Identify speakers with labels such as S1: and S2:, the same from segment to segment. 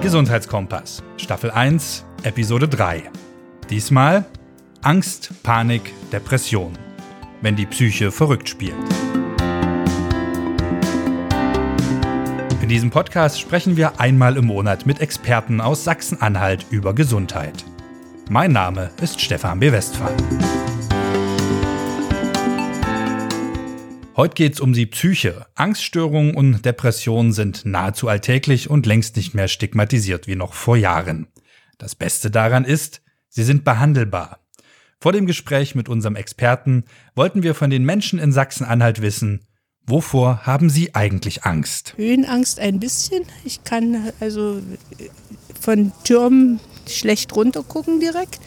S1: Gesundheitskompass, Staffel 1, Episode 3. Diesmal Angst, Panik, Depression, wenn die Psyche verrückt spielt. In diesem Podcast sprechen wir einmal im Monat mit Experten aus Sachsen-Anhalt über Gesundheit. Mein Name ist Stefan B. Westphal. Heute geht es um die Psyche. Angststörungen und Depressionen sind nahezu alltäglich und längst nicht mehr stigmatisiert wie noch vor Jahren. Das Beste daran ist, sie sind behandelbar. Vor dem Gespräch mit unserem Experten wollten wir von den Menschen in Sachsen-Anhalt wissen, wovor haben sie eigentlich Angst?
S2: Höhenangst ein bisschen. Ich kann also von Türmen schlecht runtergucken direkt.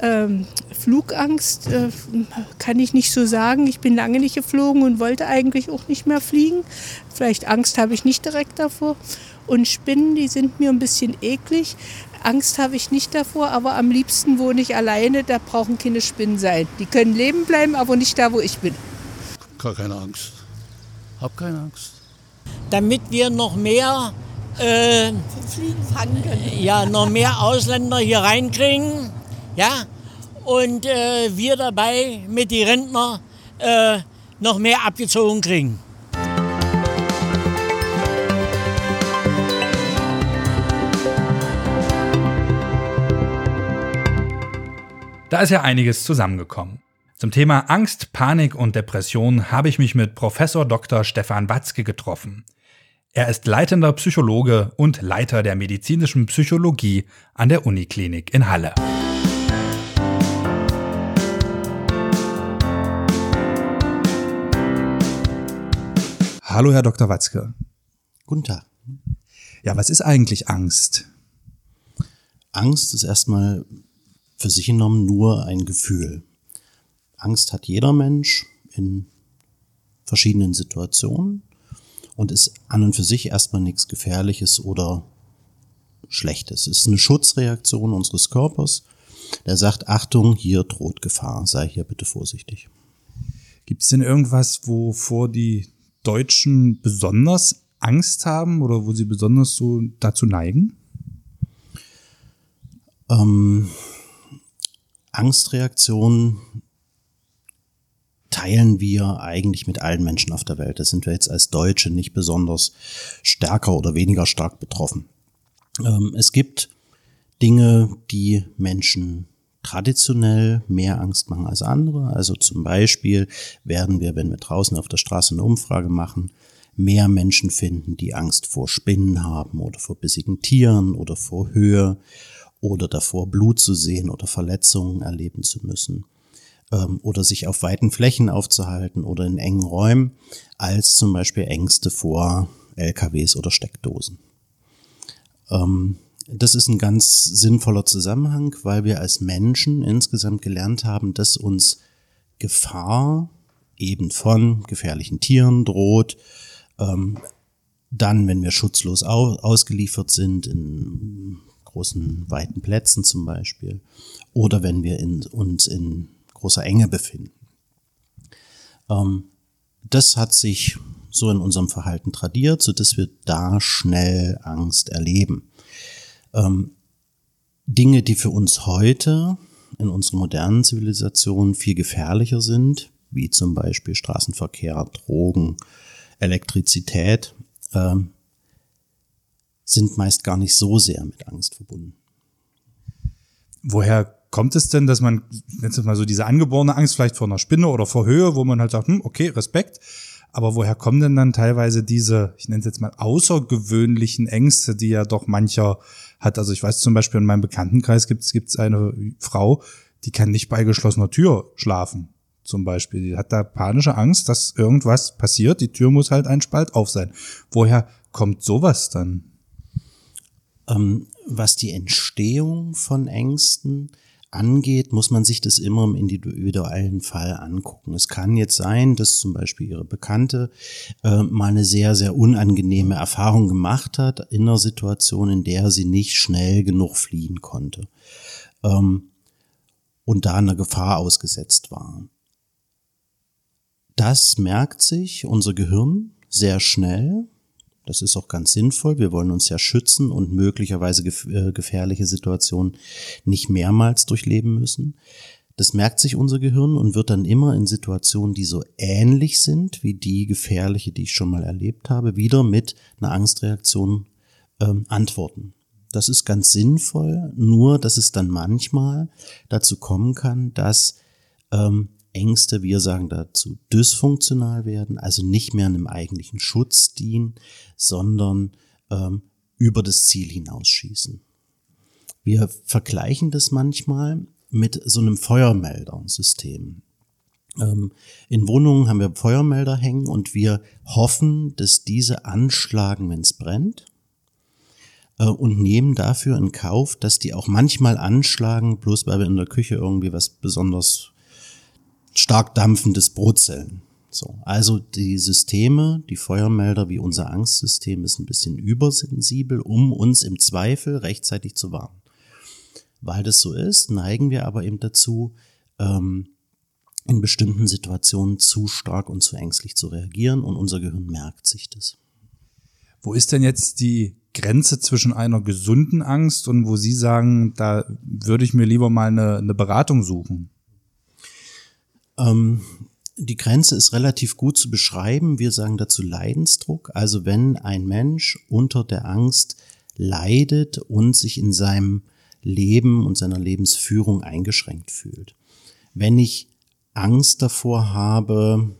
S2: Ähm, Flugangst äh, kann ich nicht so sagen. Ich bin lange nicht geflogen und wollte eigentlich auch nicht mehr fliegen. Vielleicht Angst habe ich nicht direkt davor. Und Spinnen, die sind mir ein bisschen eklig. Angst habe ich nicht davor, aber am liebsten wohne ich alleine. Da brauchen keine Spinnen sein. Die können leben bleiben, aber nicht da, wo ich bin.
S3: Gar keine Angst. Hab keine Angst.
S4: Damit wir noch mehr äh,
S2: Fliegen fangen können.
S4: ja, noch mehr Ausländer hier reinkriegen. Ja, und äh, wir dabei mit den Rentner äh, noch mehr abgezogen kriegen.
S1: Da ist ja einiges zusammengekommen. Zum Thema Angst, Panik und Depression habe ich mich mit Professor Dr. Stefan Watzke getroffen. Er ist leitender Psychologe und Leiter der medizinischen Psychologie an der Uniklinik in Halle. Hallo, Herr Dr. Watzke.
S5: Guten Tag.
S1: Ja, was ist eigentlich Angst?
S5: Angst ist erstmal für sich genommen nur ein Gefühl. Angst hat jeder Mensch in verschiedenen Situationen und ist an und für sich erstmal nichts Gefährliches oder Schlechtes. Es ist eine Schutzreaktion unseres Körpers, der sagt, Achtung, hier droht Gefahr, sei hier bitte vorsichtig.
S1: Gibt es denn irgendwas, wovor die Deutschen besonders Angst haben oder wo sie besonders so dazu neigen?
S5: Ähm, Angstreaktionen teilen wir eigentlich mit allen Menschen auf der Welt. Da sind wir jetzt als Deutsche nicht besonders stärker oder weniger stark betroffen. Ähm, es gibt Dinge, die Menschen traditionell mehr Angst machen als andere. Also zum Beispiel werden wir, wenn wir draußen auf der Straße eine Umfrage machen, mehr Menschen finden, die Angst vor Spinnen haben oder vor bissigen Tieren oder vor Höhe oder davor Blut zu sehen oder Verletzungen erleben zu müssen ähm, oder sich auf weiten Flächen aufzuhalten oder in engen Räumen, als zum Beispiel Ängste vor LKWs oder Steckdosen. Ähm, das ist ein ganz sinnvoller Zusammenhang, weil wir als Menschen insgesamt gelernt haben, dass uns Gefahr eben von gefährlichen Tieren droht, ähm, dann, wenn wir schutzlos au ausgeliefert sind, in großen, weiten Plätzen zum Beispiel, oder wenn wir in, uns in großer Enge befinden. Ähm, das hat sich so in unserem Verhalten tradiert, so dass wir da schnell Angst erleben. Ähm, Dinge, die für uns heute in unserer modernen Zivilisation viel gefährlicher sind, wie zum Beispiel Straßenverkehr, Drogen, Elektrizität, ähm, sind meist gar nicht so sehr mit Angst verbunden.
S1: Woher kommt es denn, dass man, jetzt mal so diese angeborene Angst vielleicht vor einer Spinne oder vor Höhe, wo man halt sagt, hm, okay, Respekt, aber woher kommen denn dann teilweise diese, ich nenne es jetzt mal außergewöhnlichen Ängste, die ja doch mancher hat? Also ich weiß zum Beispiel in meinem Bekanntenkreis gibt es eine Frau, die kann nicht bei geschlossener Tür schlafen. Zum Beispiel. Die hat da panische Angst, dass irgendwas passiert. Die Tür muss halt ein Spalt auf sein. Woher kommt sowas dann?
S5: Ähm, was die Entstehung von Ängsten angeht, muss man sich das immer im individuellen Fall angucken. Es kann jetzt sein, dass zum Beispiel Ihre Bekannte äh, mal eine sehr, sehr unangenehme Erfahrung gemacht hat in einer Situation, in der sie nicht schnell genug fliehen konnte ähm, und da einer Gefahr ausgesetzt war. Das merkt sich unser Gehirn sehr schnell Das ist auch ganz sinnvoll. Wir wollen uns ja schützen und möglicherweise äh, gefährliche Situationen nicht mehrmals durchleben müssen. Das merkt sich unser Gehirn und wird dann immer in Situationen, die so ähnlich sind wie die gefährliche, die ich schon mal erlebt habe, wieder mit einer Angstreaktion ähm, antworten. Das ist ganz sinnvoll, nur dass es dann manchmal dazu kommen kann, dass ähm, Ängste, wir sagen dazu, dysfunktional werden, also nicht mehr einem eigentlichen Schutz dienen, sondern ähm, über das Ziel hinausschießen. Wir vergleichen das manchmal mit so einem Feuermeldersystem. Ähm, in Wohnungen haben wir Feuermelder hängen und wir hoffen, dass diese anschlagen, wenn es brennt äh, und nehmen dafür in Kauf, dass die auch manchmal anschlagen, bloß weil wir in der Küche irgendwie was besonders stark dampfendes Brotzellen. So, also die Systeme, die Feuermelder wie unser Angstsystem ist ein bisschen übersensibel, um uns im Zweifel rechtzeitig zu warnen. Weil das so ist, neigen wir aber eben dazu, ähm, in bestimmten Situationen zu stark und zu ängstlich zu reagieren und unser Gehirn merkt sich das.
S1: Wo ist denn jetzt die Grenze zwischen einer gesunden Angst und wo Sie sagen, da würde ich mir lieber mal eine, eine Beratung suchen?
S5: Ähm, die Grenze ist relativ gut zu beschreiben. Wir sagen dazu Leidensdruck. Also wenn ein Mensch unter der Angst leidet und sich in seinem Leben und seiner Lebensführung eingeschränkt fühlt. Wenn ich Angst davor habe,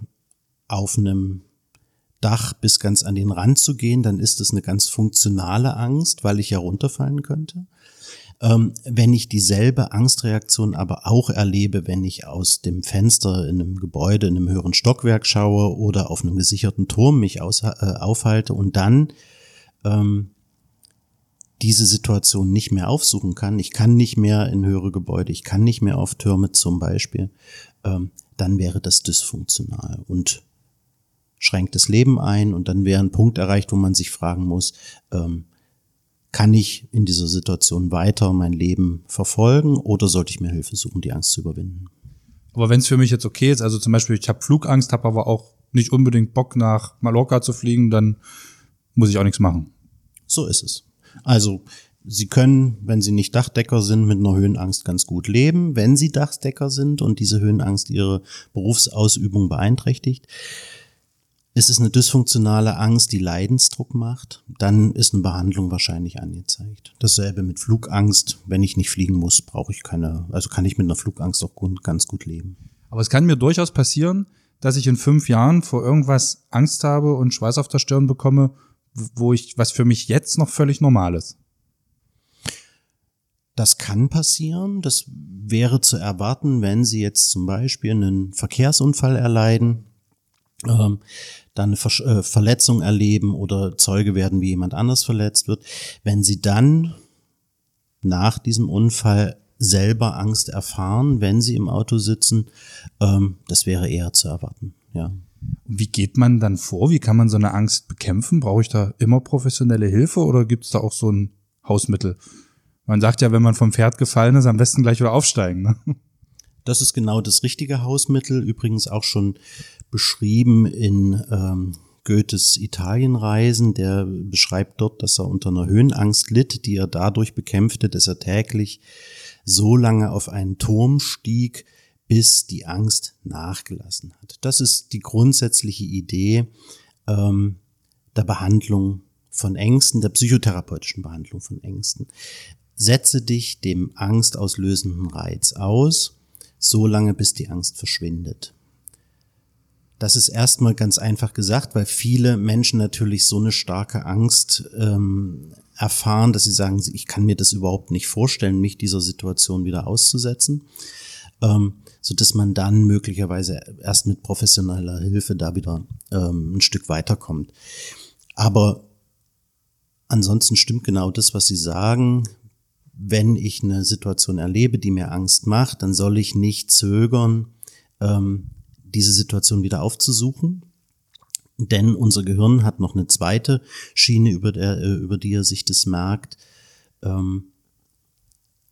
S5: auf einem Dach bis ganz an den Rand zu gehen, dann ist das eine ganz funktionale Angst, weil ich ja runterfallen könnte. Ähm, wenn ich dieselbe Angstreaktion aber auch erlebe, wenn ich aus dem Fenster in einem Gebäude, in einem höheren Stockwerk schaue oder auf einem gesicherten Turm mich aus, äh, aufhalte und dann ähm, diese Situation nicht mehr aufsuchen kann, ich kann nicht mehr in höhere Gebäude, ich kann nicht mehr auf Türme zum Beispiel, ähm, dann wäre das dysfunktional und schränkt das Leben ein und dann wäre ein Punkt erreicht, wo man sich fragen muss, ähm, kann ich in dieser Situation weiter mein Leben verfolgen oder sollte ich mir Hilfe suchen, die Angst zu überwinden?
S1: Aber wenn es für mich jetzt okay ist, also zum Beispiel ich habe Flugangst, habe aber auch nicht unbedingt Bock nach Mallorca zu fliegen, dann muss ich auch nichts machen.
S5: So ist es. Also Sie können, wenn Sie nicht Dachdecker sind, mit einer Höhenangst ganz gut leben. Wenn Sie Dachdecker sind und diese Höhenangst Ihre Berufsausübung beeinträchtigt, ist es eine dysfunktionale Angst, die Leidensdruck macht, dann ist eine Behandlung wahrscheinlich angezeigt. Dasselbe mit Flugangst. Wenn ich nicht fliegen muss, brauche ich keine, also kann ich mit einer Flugangst auch ganz gut leben.
S1: Aber es kann mir durchaus passieren, dass ich in fünf Jahren vor irgendwas Angst habe und Schweiß auf der Stirn bekomme, wo ich, was für mich jetzt noch völlig normal ist.
S5: Das kann passieren. Das wäre zu erwarten, wenn Sie jetzt zum Beispiel einen Verkehrsunfall erleiden. Ähm, dann Ver äh, Verletzung erleben oder Zeuge werden, wie jemand anders verletzt wird, wenn sie dann nach diesem Unfall selber Angst erfahren, wenn sie im Auto sitzen, ähm, das wäre eher zu erwarten, ja.
S1: Wie geht man dann vor? Wie kann man so eine Angst bekämpfen? Brauche ich da immer professionelle Hilfe oder gibt es da auch so ein Hausmittel? Man sagt ja, wenn man vom Pferd gefallen ist, am besten gleich wieder aufsteigen. Ne?
S5: Das ist genau das richtige Hausmittel, übrigens auch schon beschrieben in ähm, Goethes Italienreisen. Der beschreibt dort, dass er unter einer Höhenangst litt, die er dadurch bekämpfte, dass er täglich so lange auf einen Turm stieg, bis die Angst nachgelassen hat. Das ist die grundsätzliche Idee ähm, der Behandlung von Ängsten, der psychotherapeutischen Behandlung von Ängsten. Setze dich dem angstauslösenden Reiz aus, so lange bis die Angst verschwindet. Das ist erstmal ganz einfach gesagt, weil viele Menschen natürlich so eine starke Angst ähm, erfahren, dass sie sagen, ich kann mir das überhaupt nicht vorstellen, mich dieser Situation wieder auszusetzen, ähm, so dass man dann möglicherweise erst mit professioneller Hilfe da wieder ähm, ein Stück weiterkommt. Aber ansonsten stimmt genau das, was Sie sagen. Wenn ich eine Situation erlebe, die mir Angst macht, dann soll ich nicht zögern, ähm, diese Situation wieder aufzusuchen. Denn unser Gehirn hat noch eine zweite Schiene, über, der, äh, über die er sich das merkt. Ähm,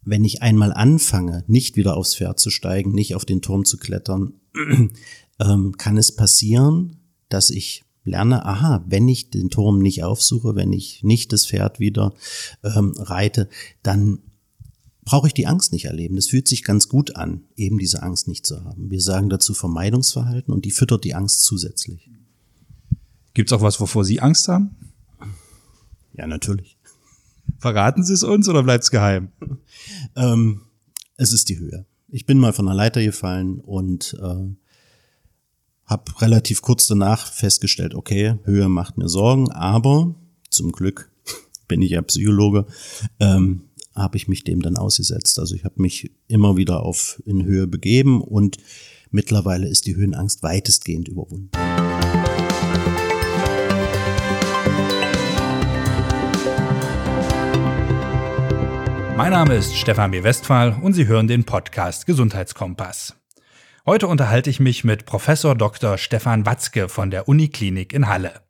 S5: wenn ich einmal anfange, nicht wieder aufs Pferd zu steigen, nicht auf den Turm zu klettern, ähm, kann es passieren, dass ich lerne, aha, wenn ich den Turm nicht aufsuche, wenn ich nicht das Pferd wieder ähm, reite, dann brauche ich die Angst nicht erleben. Das fühlt sich ganz gut an, eben diese Angst nicht zu haben. Wir sagen dazu Vermeidungsverhalten und die füttert die Angst zusätzlich.
S1: Gibt es auch was, wovor Sie Angst haben?
S5: Ja, natürlich.
S1: Verraten Sie es uns oder bleibt es geheim?
S5: ähm, es ist die Höhe. Ich bin mal von einer Leiter gefallen und äh, habe relativ kurz danach festgestellt, okay, Höhe macht mir Sorgen, aber zum Glück bin ich ja Psychologe, ähm, habe ich mich dem dann ausgesetzt. Also ich habe mich immer wieder auf in Höhe begeben und mittlerweile ist die Höhenangst weitestgehend überwunden.
S1: Mein Name ist Stefan B. Westphal und Sie hören den Podcast Gesundheitskompass. Heute unterhalte ich mich mit Professor Dr. Stefan Watzke von der Uniklinik in Halle.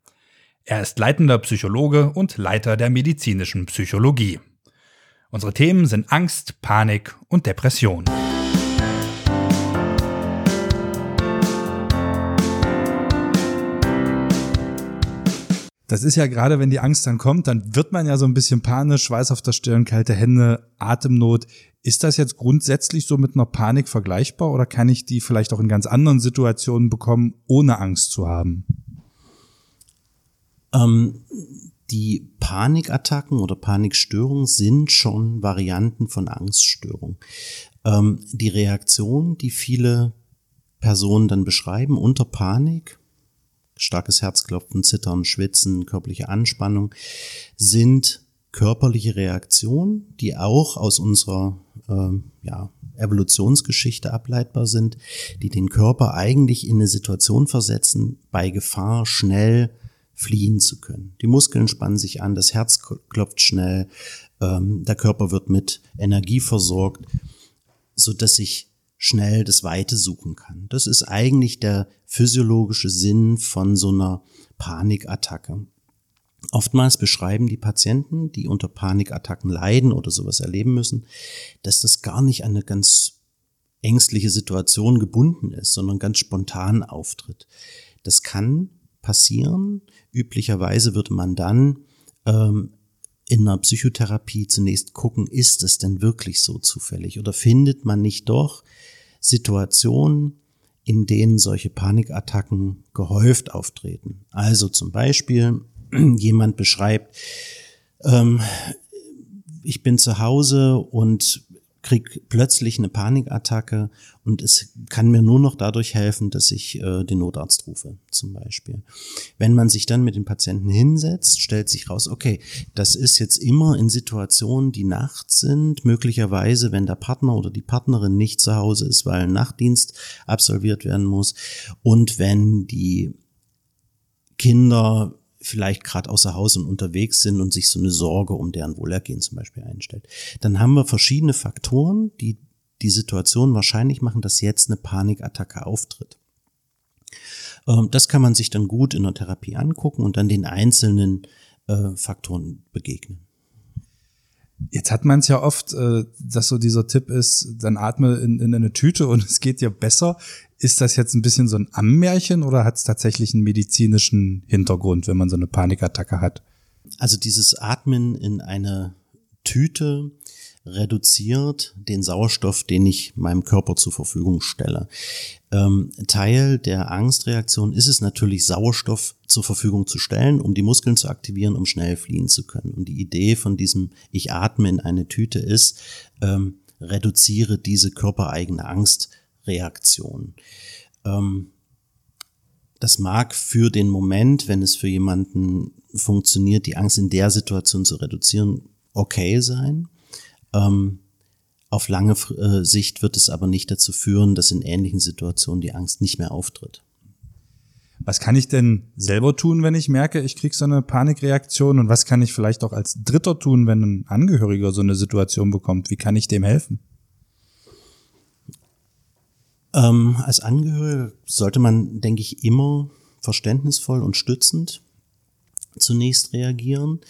S1: Er ist leitender Psychologe und Leiter der medizinischen Psychologie. Unsere Themen sind Angst, Panik und Depression. Das ist ja gerade, wenn die Angst dann kommt, dann wird man ja so ein bisschen panisch, Schweiß auf der Stirn, kalte Hände, Atemnot. Ist das jetzt grundsätzlich so mit einer Panik vergleichbar oder kann ich die vielleicht auch in ganz anderen Situationen bekommen, ohne Angst zu haben?
S5: Ähm, die Panikattacken oder Panikstörungen sind schon Varianten von Angststörung. Ähm, die Reaktion, die viele Personen dann beschreiben unter Panik, starkes Herzklopfen, Zittern, Schwitzen, körperliche Anspannung, sind körperliche Reaktionen, die auch aus unserer äh, ja, Evolutionsgeschichte ableitbar sind, die den Körper eigentlich in eine Situation versetzen, bei Gefahr schnell fliehen zu können. Die Muskeln spannen sich an, das Herz klopft schnell, ähm, der Körper wird mit Energie versorgt, so dass ich schnell das Weite suchen kann. Das ist eigentlich der physiologische Sinn von so einer Panikattacke. Oftmals beschreiben die Patienten, die unter Panikattacken leiden oder sowas erleben müssen, dass das gar nicht an eine ganz ängstliche Situation gebunden ist, sondern ganz spontan auftritt. Das kann passieren. Üblicherweise würde man dann ähm, in einer Psychotherapie zunächst gucken, ist es denn wirklich so zufällig oder findet man nicht doch Situationen, in denen solche Panikattacken gehäuft auftreten. Also zum Beispiel jemand beschreibt, ähm, ich bin zu Hause und krieg plötzlich eine Panikattacke und es kann mir nur noch dadurch helfen, dass ich äh, den Notarzt rufe, zum Beispiel. Wenn man sich dann mit dem Patienten hinsetzt, stellt sich raus, okay, das ist jetzt immer in Situationen, die nachts sind, möglicherweise, wenn der Partner oder die Partnerin nicht zu Hause ist, weil ein Nachtdienst absolviert werden muss und wenn die Kinder vielleicht gerade außer Haus und unterwegs sind und sich so eine Sorge um deren Wohlergehen zum Beispiel einstellt. Dann haben wir verschiedene Faktoren, die die Situation wahrscheinlich machen, dass jetzt eine Panikattacke auftritt. Ähm, das kann man sich dann gut in der Therapie angucken und dann den einzelnen äh, Faktoren begegnen.
S1: Jetzt hat man es ja oft, äh, dass so dieser Tipp ist, dann atme in, in eine Tüte und es geht dir besser. Ist das jetzt ein bisschen so ein Ammärchen oder hat es tatsächlich einen medizinischen Hintergrund, wenn man so eine Panikattacke hat?
S5: Also dieses Atmen in eine Tüte reduziert den Sauerstoff, den ich meinem Körper zur Verfügung stelle. Ähm, Teil der Angstreaktion ist es natürlich, Sauerstoff zur Verfügung zu stellen, um die Muskeln zu aktivieren, um schnell fliehen zu können. Und die Idee von diesem Ich atme in eine Tüte ist, ähm, reduziere diese körpereigene Angstreaktion. Ähm, das mag für den Moment, wenn es für jemanden funktioniert, die Angst in der Situation zu reduzieren, okay sein. Ähm, auf lange äh, Sicht wird es aber nicht dazu führen, dass in ähnlichen Situationen die Angst nicht mehr auftritt.
S1: Was kann ich denn selber tun, wenn ich merke, ich kriege so eine Panikreaktion? Und was kann ich vielleicht auch als Dritter tun, wenn ein Angehöriger so eine Situation bekommt? Wie kann ich dem helfen?
S5: Ähm, als Angehöriger sollte man, denke ich, immer verständnisvoll und stützend zunächst reagieren,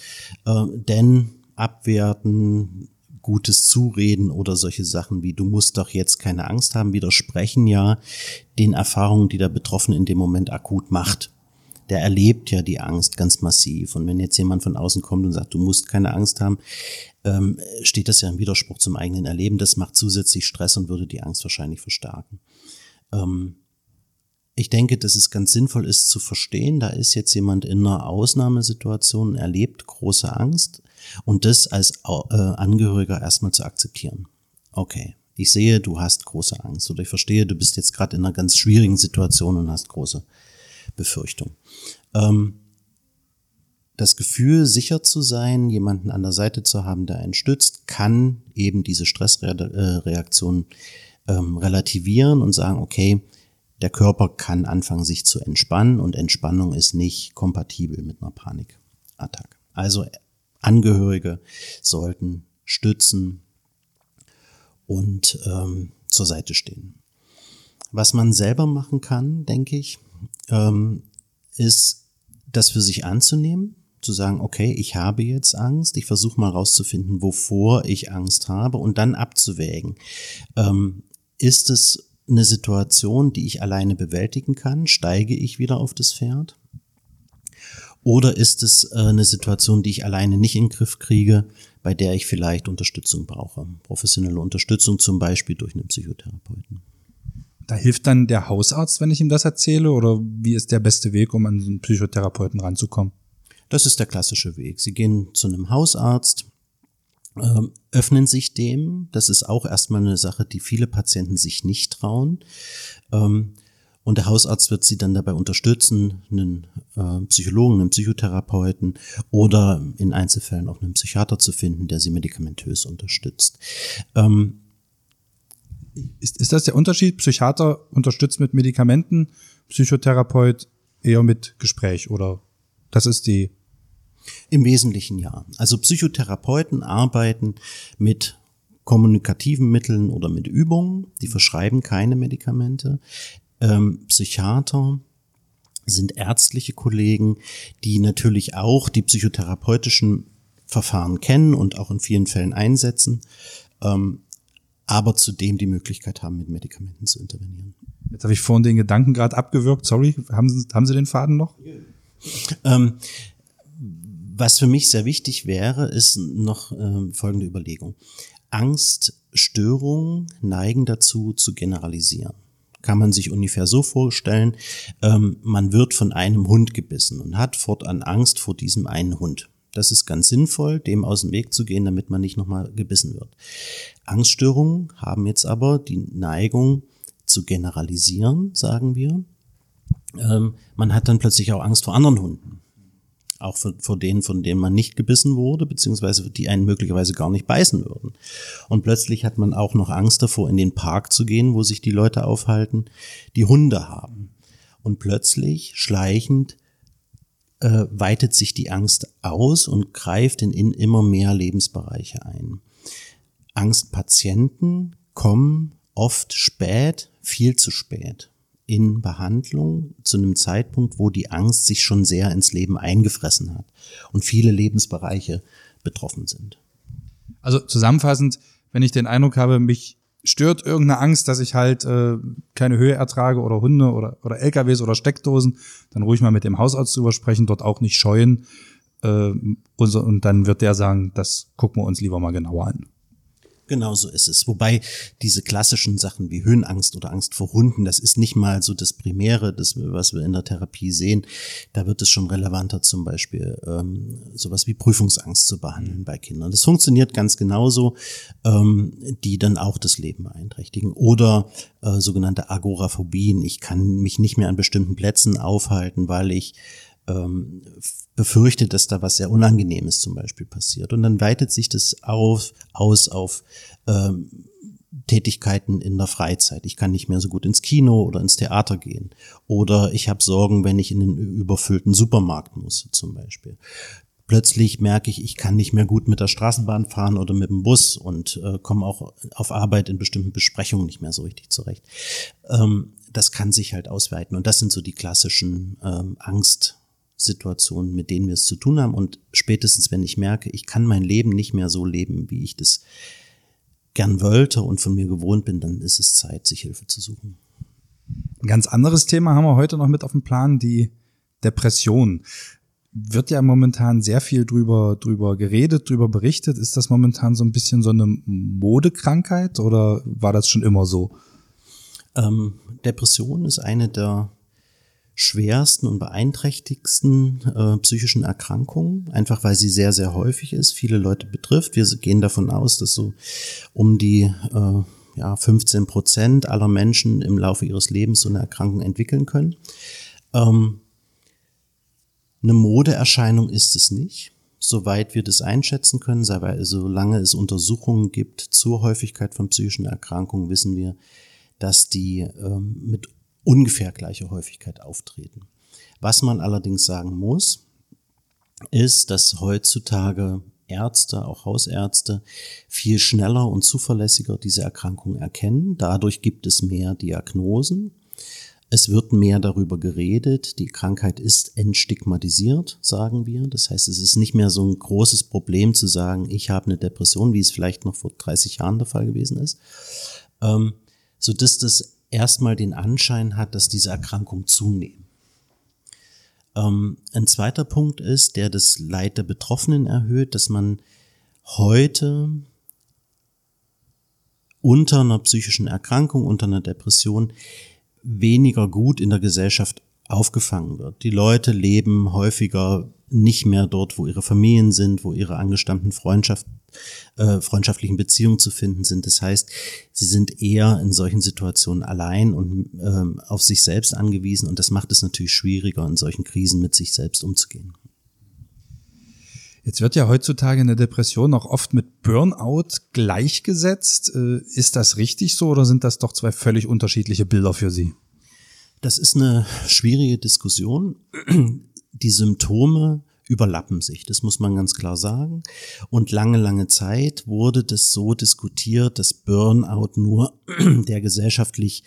S5: äh, denn abwerten, gutes Zureden oder solche Sachen wie du musst doch jetzt keine Angst haben, widersprechen ja den Erfahrungen, die der Betroffene in dem Moment akut macht. der erlebt ja die Angst ganz massiv. Und wenn jetzt jemand von außen kommt und sagt, du musst keine Angst haben, ähm, steht das ja im Widerspruch zum eigenen Erleben. Das macht zusätzlich Stress und würde die Angst wahrscheinlich verstärken. Ähm, ich denke, dass es ganz sinnvoll ist zu verstehen, da ist jetzt jemand in einer Ausnahmesituation, erlebt große Angst und das als äh, Angehöriger erstmal zu akzeptieren. Okay, ich sehe, du hast große Angst oder ich verstehe, du bist jetzt gerade in einer ganz schwierigen Situation und hast große Befürchtung. Ähm, das Gefühl, sicher zu sein, jemanden an der Seite zu haben, der einen stützt, kann eben diese Stressreaktion ähm, relativieren und sagen, okay, der Körper kann anfangen, sich zu entspannen und Entspannung ist nicht kompatibel mit einer Panikattacke. Also Angehörige sollten stützen und ähm, zur Seite stehen. Was man selber machen kann, denke ich, ähm, ist, das für sich anzunehmen, zu sagen, okay, ich habe jetzt Angst, ich versuche mal rauszufinden, wovor ich Angst habe und dann abzuwägen. Ähm, ist es eine Situation, die ich alleine bewältigen kann? Steige ich wieder auf das Pferd? Oder ist es äh, eine Situation, die ich alleine nicht in den Griff kriege, bei der ich vielleicht Unterstützung brauche? Professionelle Unterstützung zum Beispiel durch einen Psychotherapeuten.
S1: Da hilft dann der Hausarzt, wenn ich ihm das erzähle? Oder wie ist der beste Weg, um an einen Psychotherapeuten ranzukommen?
S5: Das ist der klassische Weg. Sie gehen zu einem Hausarzt, ähm, öffnen sich dem. Das ist auch erstmal eine Sache, die viele Patienten sich nicht trauen. Ähm, und der Hausarzt wird sie dann dabei unterstützen, einen äh, Psychologen, einen Psychotherapeuten oder in Einzelfällen auch einen Psychiater zu finden, der sie medikamentös unterstützt. Ähm,
S1: ist, ist das der Unterschied? Psychiater unterstützt mit Medikamenten, Psychotherapeut eher mit Gespräch oder das ist die?
S5: Im Wesentlichen ja. Also Psychotherapeuten arbeiten mit kommunikativen Mitteln oder mit Übungen, die verschreiben keine Medikamente. Ähm, Psychiater sind ärztliche Kollegen, die natürlich auch die psychotherapeutischen Verfahren kennen und auch in vielen Fällen einsetzen. Ähm, aber zudem die Möglichkeit haben, mit Medikamenten zu intervenieren.
S1: Jetzt habe ich vorhin den Gedanken gerade abgewürgt. Sorry, haben Sie, haben Sie den Faden noch?
S5: Ähm, was für mich sehr wichtig wäre, ist noch äh, folgende Überlegung. Angststörungen neigen dazu zu generalisieren. Kann man sich ungefähr so vorstellen, ähm, man wird von einem Hund gebissen und hat fortan Angst vor diesem einen Hund. Das ist ganz sinnvoll, dem aus dem Weg zu gehen, damit man nicht nochmal gebissen wird. Angststörungen haben jetzt aber die Neigung zu generalisieren, sagen wir. Ähm, man hat dann plötzlich auch Angst vor anderen Hunden. Auch vor, vor denen, von denen man nicht gebissen wurde, beziehungsweise die einen möglicherweise gar nicht beißen würden. Und plötzlich hat man auch noch Angst davor, in den Park zu gehen, wo sich die Leute aufhalten, die Hunde haben. Und plötzlich, schleichend, äh, weitet sich die Angst aus und greift in, in immer mehr Lebensbereiche ein. Angstpatienten kommen oft spät, viel zu spät in Behandlung zu einem Zeitpunkt, wo die Angst sich schon sehr ins Leben eingefressen hat und viele Lebensbereiche betroffen sind.
S1: Also zusammenfassend, wenn ich den Eindruck habe, mich stört irgendeine Angst, dass ich halt äh, keine Höhe ertrage oder Hunde oder, oder LKWs oder Steckdosen, dann ruhig mal mit dem Hausarzt drüber sprechen, dort auch nicht scheuen. Äh, und, und dann wird der sagen, das gucken wir uns lieber mal genauer an.
S5: Genau so ist es. Wobei diese klassischen Sachen wie Höhenangst oder Angst vor Hunden, das ist nicht mal so das Primäre, das, was wir in der Therapie sehen. Da wird es schon relevanter, zum Beispiel ähm, sowas wie Prüfungsangst zu behandeln bei Kindern. Das funktioniert ganz genauso, ähm, die dann auch das Leben beeinträchtigen. Oder äh, sogenannte Agoraphobien. Ich kann mich nicht mehr an bestimmten Plätzen aufhalten, weil ich ähm, befürchtet, dass da was sehr Unangenehmes zum Beispiel passiert. Und dann weitet sich das auf, aus auf ähm, Tätigkeiten in der Freizeit. Ich kann nicht mehr so gut ins Kino oder ins Theater gehen. Oder ich habe Sorgen, wenn ich in einen überfüllten Supermarkt muss, zum Beispiel. Plötzlich merke ich, ich kann nicht mehr gut mit der Straßenbahn fahren oder mit dem Bus und äh, komme auch auf Arbeit in bestimmten Besprechungen nicht mehr so richtig zurecht. Ähm, das kann sich halt ausweiten. Und das sind so die klassischen ähm, Angst. Situationen, mit denen wir es zu tun haben. Und spätestens, wenn ich merke, ich kann mein Leben nicht mehr so leben, wie ich das gern wollte und von mir gewohnt bin, dann ist es Zeit, sich Hilfe zu suchen.
S1: Ein ganz anderes Thema haben wir heute noch mit auf dem Plan, die Depression. Wird ja momentan sehr viel drüber, drüber geredet, drüber berichtet. Ist das momentan so ein bisschen so eine Modekrankheit oder war das schon immer so?
S5: Ähm, Depression ist eine der schwersten und beeinträchtigsten äh, psychischen Erkrankungen, einfach weil sie sehr, sehr häufig ist, viele Leute betrifft. Wir gehen davon aus, dass so um die äh, ja, 15 Prozent aller Menschen im Laufe ihres Lebens so eine Erkrankung entwickeln können. Ähm, eine Modeerscheinung ist es nicht, soweit wir das einschätzen können, solange es Untersuchungen gibt zur Häufigkeit von psychischen Erkrankungen, wissen wir, dass die ähm, mit ungefähr gleicher Häufigkeit auftreten. Was man allerdings sagen muss, ist, dass heutzutage Ärzte, auch Hausärzte, viel schneller und zuverlässiger diese Erkrankung erkennen. Dadurch gibt es mehr Diagnosen. Es wird mehr darüber geredet. Die Krankheit ist entstigmatisiert, sagen wir. Das heißt, es ist nicht mehr so ein großes Problem zu sagen, ich habe eine Depression, wie es vielleicht noch vor 30 Jahren der Fall gewesen ist. Ähm, so dass das erstmal den Anschein hat, dass diese Erkrankung zunehmen. Ähm, ein zweiter Punkt ist, der das Leid der Betroffenen erhöht, dass man heute unter einer psychischen Erkrankung, unter einer Depression weniger gut in der Gesellschaft aufgefangen wird. Die Leute leben häufiger nicht mehr dort, wo ihre Familien sind, wo ihre angestammten Freundschaft, äh, freundschaftlichen Beziehungen zu finden sind. Das heißt, sie sind eher in solchen Situationen allein und ähm, auf sich selbst angewiesen und das macht es natürlich schwieriger, in solchen Krisen mit sich selbst umzugehen.
S1: Jetzt wird ja heutzutage eine Depression auch oft mit Burnout gleichgesetzt. Äh, ist das richtig so oder sind das doch zwei völlig unterschiedliche Bilder für Sie?
S5: Das ist eine schwierige Diskussion. Die Symptome überlappen sich, das muss man ganz klar sagen. Und lange, lange Zeit wurde das so diskutiert, dass Burnout nur der gesellschaftlich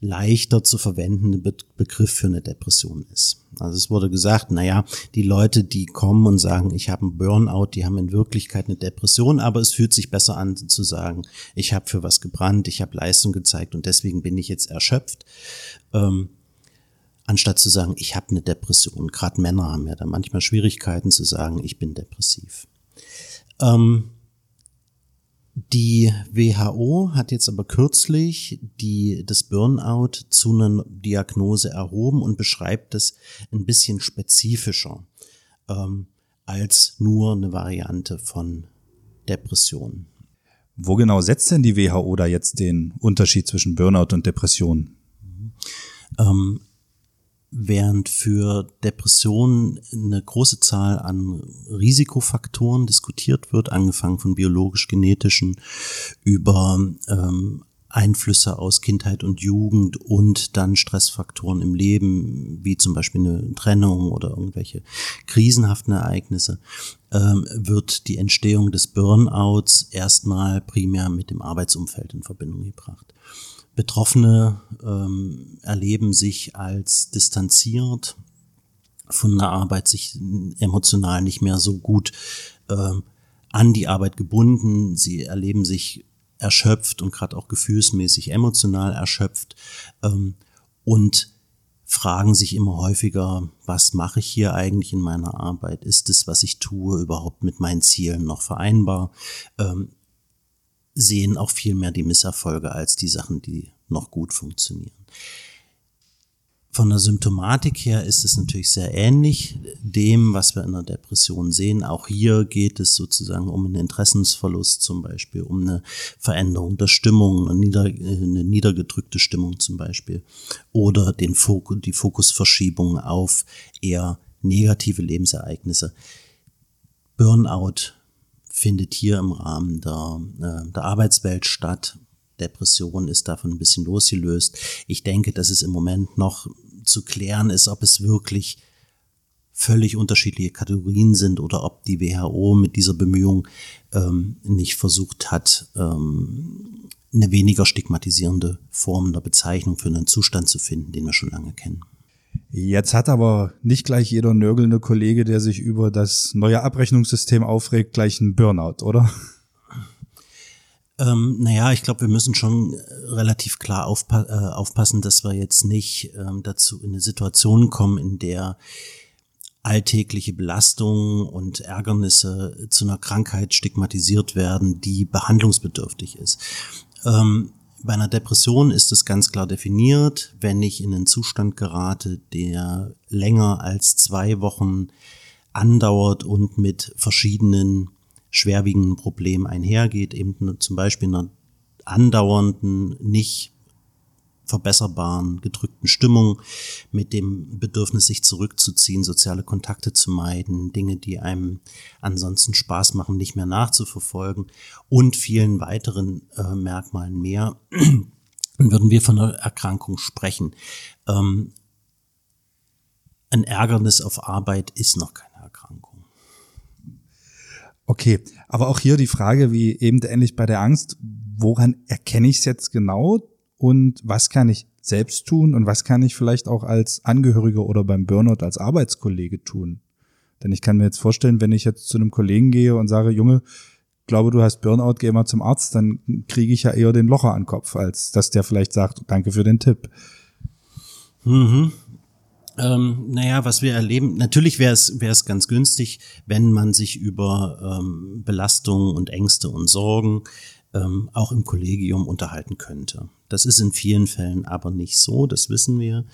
S5: leichter zu verwendende Be Begriff für eine Depression ist. Also es wurde gesagt, naja, die Leute, die kommen und sagen, ich habe einen Burnout, die haben in Wirklichkeit eine Depression, aber es fühlt sich besser an zu sagen, ich habe für was gebrannt, ich habe Leistung gezeigt und deswegen bin ich jetzt erschöpft. Ähm, anstatt zu sagen, ich habe eine Depression. Gerade Männer haben ja da manchmal Schwierigkeiten zu sagen, ich bin depressiv. Ähm, die WHO hat jetzt aber kürzlich die, das Burnout zu einer Diagnose erhoben und beschreibt es ein bisschen spezifischer ähm, als nur eine Variante von Depression.
S1: Wo genau setzt denn die WHO da jetzt den Unterschied zwischen Burnout und Depression?
S5: Ähm, während für Depressionen eine große Zahl an Risikofaktoren diskutiert wird, angefangen von biologisch-genetischen über ähm, Einflüsse aus Kindheit und Jugend und dann Stressfaktoren im Leben, wie zum Beispiel eine Trennung oder irgendwelche krisenhaften Ereignisse, ähm, wird die Entstehung des Burnouts erstmal primär mit dem Arbeitsumfeld in Verbindung gebracht. Betroffene ähm, erleben sich als distanziert von der Arbeit, sich emotional nicht mehr so gut ähm, an die Arbeit gebunden. Sie erleben sich erschöpft und gerade auch gefühlsmäßig emotional erschöpft ähm, und fragen sich immer häufiger, was mache ich hier eigentlich in meiner Arbeit? Ist es, was ich tue, überhaupt mit meinen Zielen noch vereinbar? Ähm, sehen auch viel mehr die Misserfolge als die Sachen, die noch gut funktionieren. Von der Symptomatik her ist es natürlich sehr ähnlich dem, was wir in der Depression sehen. Auch hier geht es sozusagen um einen Interessensverlust zum Beispiel, um eine Veränderung der Stimmung, eine, nieder, eine niedergedrückte Stimmung zum Beispiel oder den Fokus, die Fokusverschiebung auf eher negative Lebensereignisse. Burnout findet hier im Rahmen der, äh, der Arbeitswelt statt. Depression ist davon ein bisschen losgelöst. Ich denke, dass es im Moment noch zu klären ist, ob es wirklich völlig unterschiedliche Kategorien sind oder ob die WHO mit dieser Bemühung ähm, nicht versucht hat, ähm, eine weniger stigmatisierende Form der Bezeichnung für einen Zustand zu finden, den wir schon lange kennen.
S1: Jetzt hat aber nicht gleich jeder nörgelnde Kollege, der sich über das neue Abrechnungssystem aufregt, gleich einen Burnout, oder?
S5: Ähm, naja, ich glaube, wir müssen schon äh, relativ klar aufpa äh, aufpassen, dass wir jetzt nicht ähm, dazu in eine Situation kommen, in der alltägliche Belastungen und Ärgernisse zu einer Krankheit stigmatisiert werden, die behandlungsbedürftig ist. Ähm, bei einer Depression ist es ganz klar definiert, wenn ich in einen Zustand gerate, der länger als zwei Wochen andauert und mit verschiedenen schwerwiegenden Problemen einhergeht, eben zum Beispiel einer andauernden, nicht verbesserbaren, gedrückten Stimmung, mit dem Bedürfnis, sich zurückzuziehen, soziale Kontakte zu meiden, Dinge, die einem ansonsten Spaß machen, nicht mehr nachzuverfolgen und vielen weiteren äh, Merkmalen mehr, würden wir von einer Erkrankung sprechen. Ähm, ein Ärgernis auf Arbeit ist noch keine Erkrankung.
S1: Okay, aber auch hier die Frage, wie eben ähnlich bei der Angst, woran erkenne ich es jetzt genau? Und was kann ich selbst tun und was kann ich vielleicht auch als Angehöriger oder beim Burnout als Arbeitskollege tun. Denn ich kann mir jetzt vorstellen, wenn ich jetzt zu einem Kollegen gehe und sage, Junge, glaube, du hast Burnout, geh mal zum Arzt, dann kriege ich ja eher den Locher an den Kopf, als dass der vielleicht sagt, danke für den Tipp.
S5: Mhm. Ähm, naja, was wir erleben, natürlich wäre es wäre es ganz günstig, wenn man sich über ähm, Belastungen und Ängste und Sorgen ähm, auch im Kollegium unterhalten könnte. Das ist in vielen Fällen aber nicht so, das wissen wir.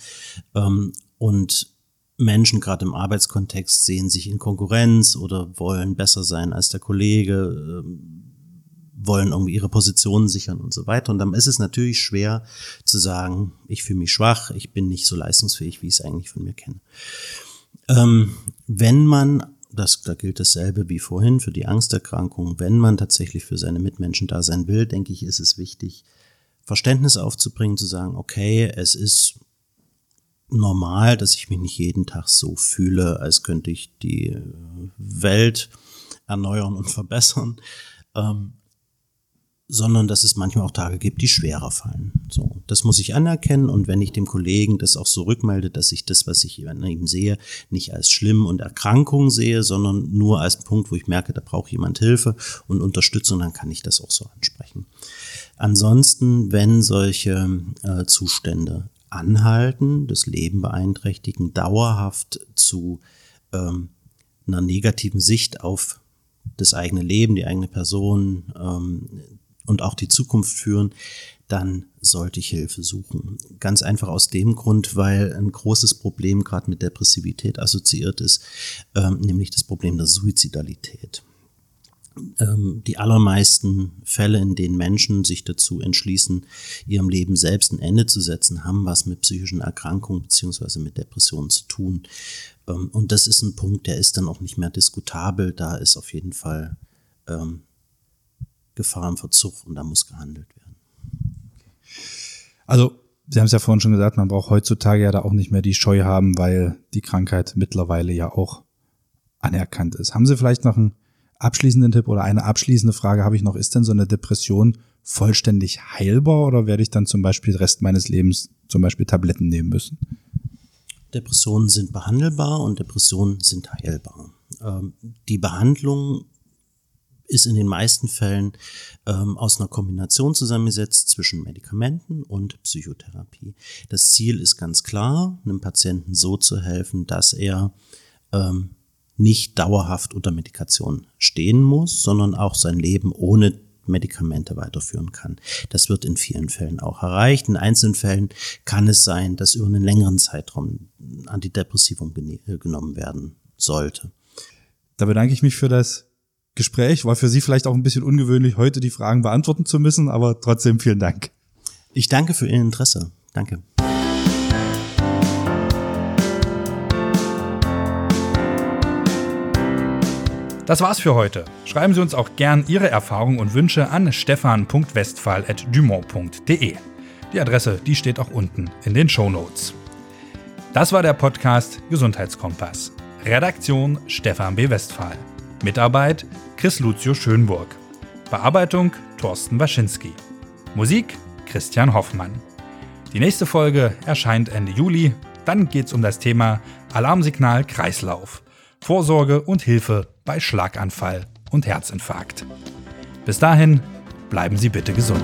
S5: Ähm, und Menschen gerade im Arbeitskontext sehen sich in Konkurrenz oder wollen besser sein als der Kollege, ähm, wollen irgendwie ihre Positionen sichern und so weiter. Und dann ist es natürlich schwer zu sagen, ich fühle mich schwach, ich bin nicht so leistungsfähig, wie ich es eigentlich von mir kenne. Ähm, wenn man das, da gilt dasselbe wie vorhin für die Angsterkrankung. Wenn man tatsächlich für seine Mitmenschen da sein will, denke ich, ist es wichtig, Verständnis aufzubringen, zu sagen, okay, es ist normal, dass ich mich nicht jeden Tag so fühle, als könnte ich die Welt erneuern und verbessern. Ähm, sondern dass es manchmal auch Tage gibt, die schwerer fallen. So, das muss ich anerkennen und wenn ich dem Kollegen das auch so rückmelde, dass ich das, was ich an ihm sehe, nicht als schlimm und Erkrankung sehe, sondern nur als Punkt, wo ich merke, da braucht jemand Hilfe und Unterstützung, dann kann ich das auch so ansprechen. Ansonsten, wenn solche äh, Zustände anhalten, das Leben beeinträchtigen, dauerhaft zu ähm, einer negativen Sicht auf das eigene Leben, die eigene Person, ähm, und auch die Zukunft führen, dann sollte ich Hilfe suchen. Ganz einfach aus dem Grund, weil ein großes Problem gerade mit Depressivität assoziiert ist, ähm, nämlich das Problem der Suizidalität. Ähm, die allermeisten Fälle, in denen Menschen sich dazu entschließen, ihrem Leben selbst ein Ende zu setzen, haben was mit psychischen Erkrankungen beziehungsweise mit Depressionen zu tun. Ähm, und das ist ein Punkt, der ist dann auch nicht mehr diskutabel. Da ist auf jeden Fall Gefahr im Verzug und da muss gehandelt werden.
S1: Also, Sie haben es ja vorhin schon gesagt, man braucht heutzutage ja da auch nicht mehr die Scheu haben, weil die Krankheit mittlerweile ja auch anerkannt ist. Haben Sie vielleicht noch einen abschließenden Tipp oder eine abschließende Frage habe ich noch? Ist denn so eine Depression vollständig heilbar oder werde ich dann zum Beispiel den Rest meines Lebens zum Beispiel Tabletten nehmen müssen?
S5: Depressionen sind behandelbar und Depressionen sind heilbar. Ähm, die Behandlung ist in den meisten Fällen ähm, aus einer Kombination zusammengesetzt zwischen Medikamenten und Psychotherapie. Das Ziel ist ganz klar, einem Patienten so zu helfen, dass er ähm, nicht dauerhaft unter Medikation stehen muss, sondern auch sein Leben ohne Medikamente weiterführen kann. Das wird in vielen Fällen auch erreicht. In einzelnen Fällen kann es sein, dass über einen längeren Zeitraum Antidepressivum genommen werden sollte.
S1: Da bedanke ich mich für das Gespräch. War für Sie vielleicht auch ein bisschen ungewöhnlich, heute die Fragen beantworten zu müssen, aber trotzdem vielen Dank.
S5: Ich danke für Ihr Interesse. Danke.
S6: Das war's für heute. Schreiben Sie uns auch gern Ihre Erfahrungen und Wünsche an stefan.westphal.dumont.de. Die Adresse, die steht auch unten in den Show Notes. Das war der Podcast Gesundheitskompass. Redaktion Stefan B. Westphal. Mitarbeit Chris Lucio Schönburg. Bearbeitung Thorsten Waschinski. Musik Christian Hoffmann. Die nächste Folge erscheint Ende Juli. Dann geht es um das Thema Alarmsignal Kreislauf. Vorsorge und Hilfe bei Schlaganfall und Herzinfarkt. Bis dahin,
S1: bleiben Sie bitte gesund.